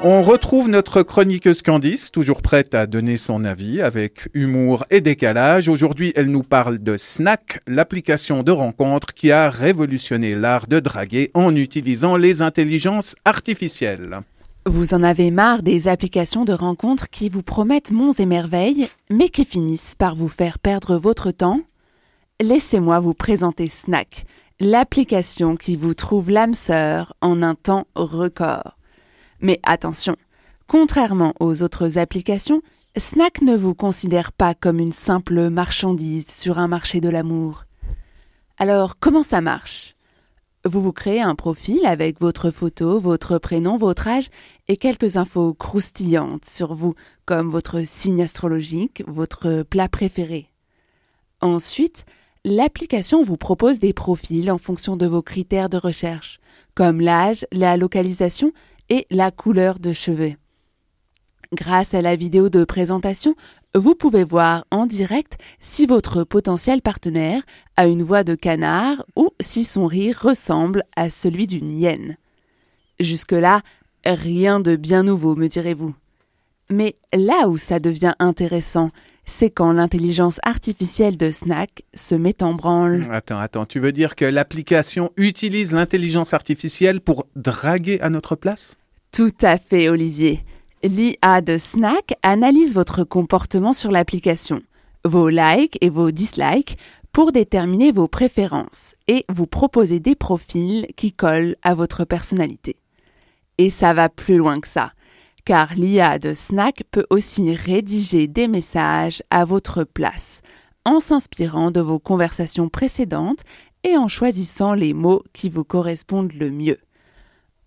On retrouve notre chroniqueuse Candice, toujours prête à donner son avis avec humour et décalage. Aujourd'hui, elle nous parle de Snack, l'application de rencontre qui a révolutionné l'art de draguer en utilisant les intelligences artificielles. Vous en avez marre des applications de rencontres qui vous promettent monts et merveilles, mais qui finissent par vous faire perdre votre temps? Laissez-moi vous présenter Snack, l'application qui vous trouve l'âme sœur en un temps record. Mais attention, contrairement aux autres applications, Snack ne vous considère pas comme une simple marchandise sur un marché de l'amour. Alors, comment ça marche? Vous vous créez un profil avec votre photo, votre prénom, votre âge et quelques infos croustillantes sur vous, comme votre signe astrologique, votre plat préféré. Ensuite, l'application vous propose des profils en fonction de vos critères de recherche, comme l'âge, la localisation et la couleur de cheveux. Grâce à la vidéo de présentation, vous pouvez voir en direct si votre potentiel partenaire a une voix de canard ou si son rire ressemble à celui d'une hyène. Jusque-là, rien de bien nouveau, me direz-vous. Mais là où ça devient intéressant, c'est quand l'intelligence artificielle de Snack se met en branle. Attends, attends, tu veux dire que l'application utilise l'intelligence artificielle pour draguer à notre place? Tout à fait, Olivier. L'IA de Snack analyse votre comportement sur l'application, vos likes et vos dislikes pour déterminer vos préférences et vous proposer des profils qui collent à votre personnalité. Et ça va plus loin que ça car l'IA de Snack peut aussi rédiger des messages à votre place, en s'inspirant de vos conversations précédentes et en choisissant les mots qui vous correspondent le mieux.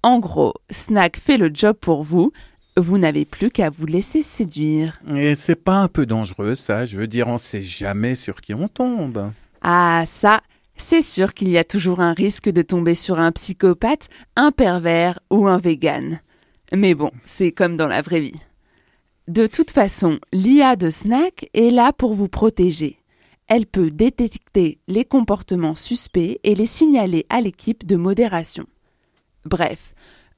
En gros, Snack fait le job pour vous, vous n'avez plus qu'à vous laisser séduire. Et c'est pas un peu dangereux ça, je veux dire on sait jamais sur qui on tombe. Ah ça, c'est sûr qu'il y a toujours un risque de tomber sur un psychopathe, un pervers ou un vegan. Mais bon, c'est comme dans la vraie vie. De toute façon, l'IA de Snack est là pour vous protéger. Elle peut détecter les comportements suspects et les signaler à l'équipe de modération. Bref,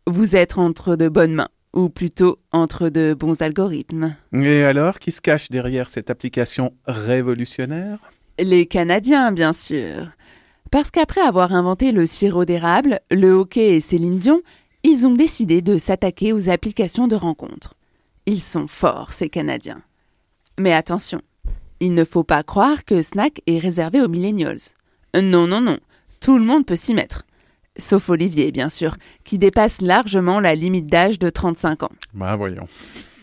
vous êtes entre de bonnes mains, ou plutôt entre de bons algorithmes. Et alors, qui se cache derrière cette application révolutionnaire? Les Canadiens, bien sûr. Parce qu'après avoir inventé le sirop d'érable, le hockey et Céline Dion, ils ont décidé de s'attaquer aux applications de rencontres. Ils sont forts, ces Canadiens. Mais attention, il ne faut pas croire que Snack est réservé aux millennials. Non, non, non, tout le monde peut s'y mettre. Sauf Olivier, bien sûr, qui dépasse largement la limite d'âge de 35 ans. Bah voyons.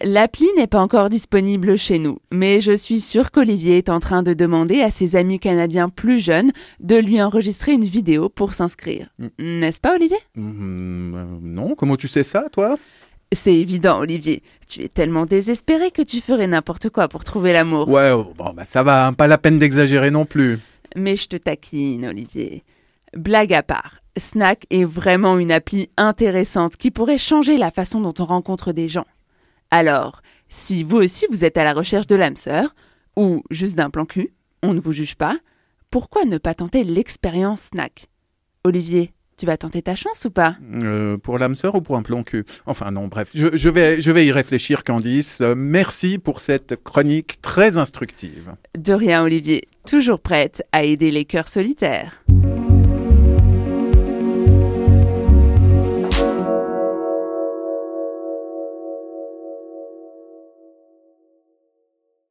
L'appli n'est pas encore disponible chez nous, mais je suis sûre qu'Olivier est en train de demander à ses amis canadiens plus jeunes de lui enregistrer une vidéo pour s'inscrire. N'est-ce pas, Olivier? Mm, euh, non, comment tu sais ça, toi? C'est évident, Olivier. Tu es tellement désespéré que tu ferais n'importe quoi pour trouver l'amour. Ouais, oh, bon, bah ça va, hein, pas la peine d'exagérer non plus. Mais je te taquine, Olivier. Blague à part, Snack est vraiment une appli intéressante qui pourrait changer la façon dont on rencontre des gens. Alors, si vous aussi vous êtes à la recherche de l'âme sœur, ou juste d'un plan cul, on ne vous juge pas, pourquoi ne pas tenter l'expérience Snack? Olivier, tu vas tenter ta chance ou pas? Euh, pour l'âme sœur ou pour un plan cul? Enfin non, bref, je, je vais, je vais y réfléchir, Candice. Euh, merci pour cette chronique très instructive. De rien, Olivier, toujours prête à aider les cœurs solitaires.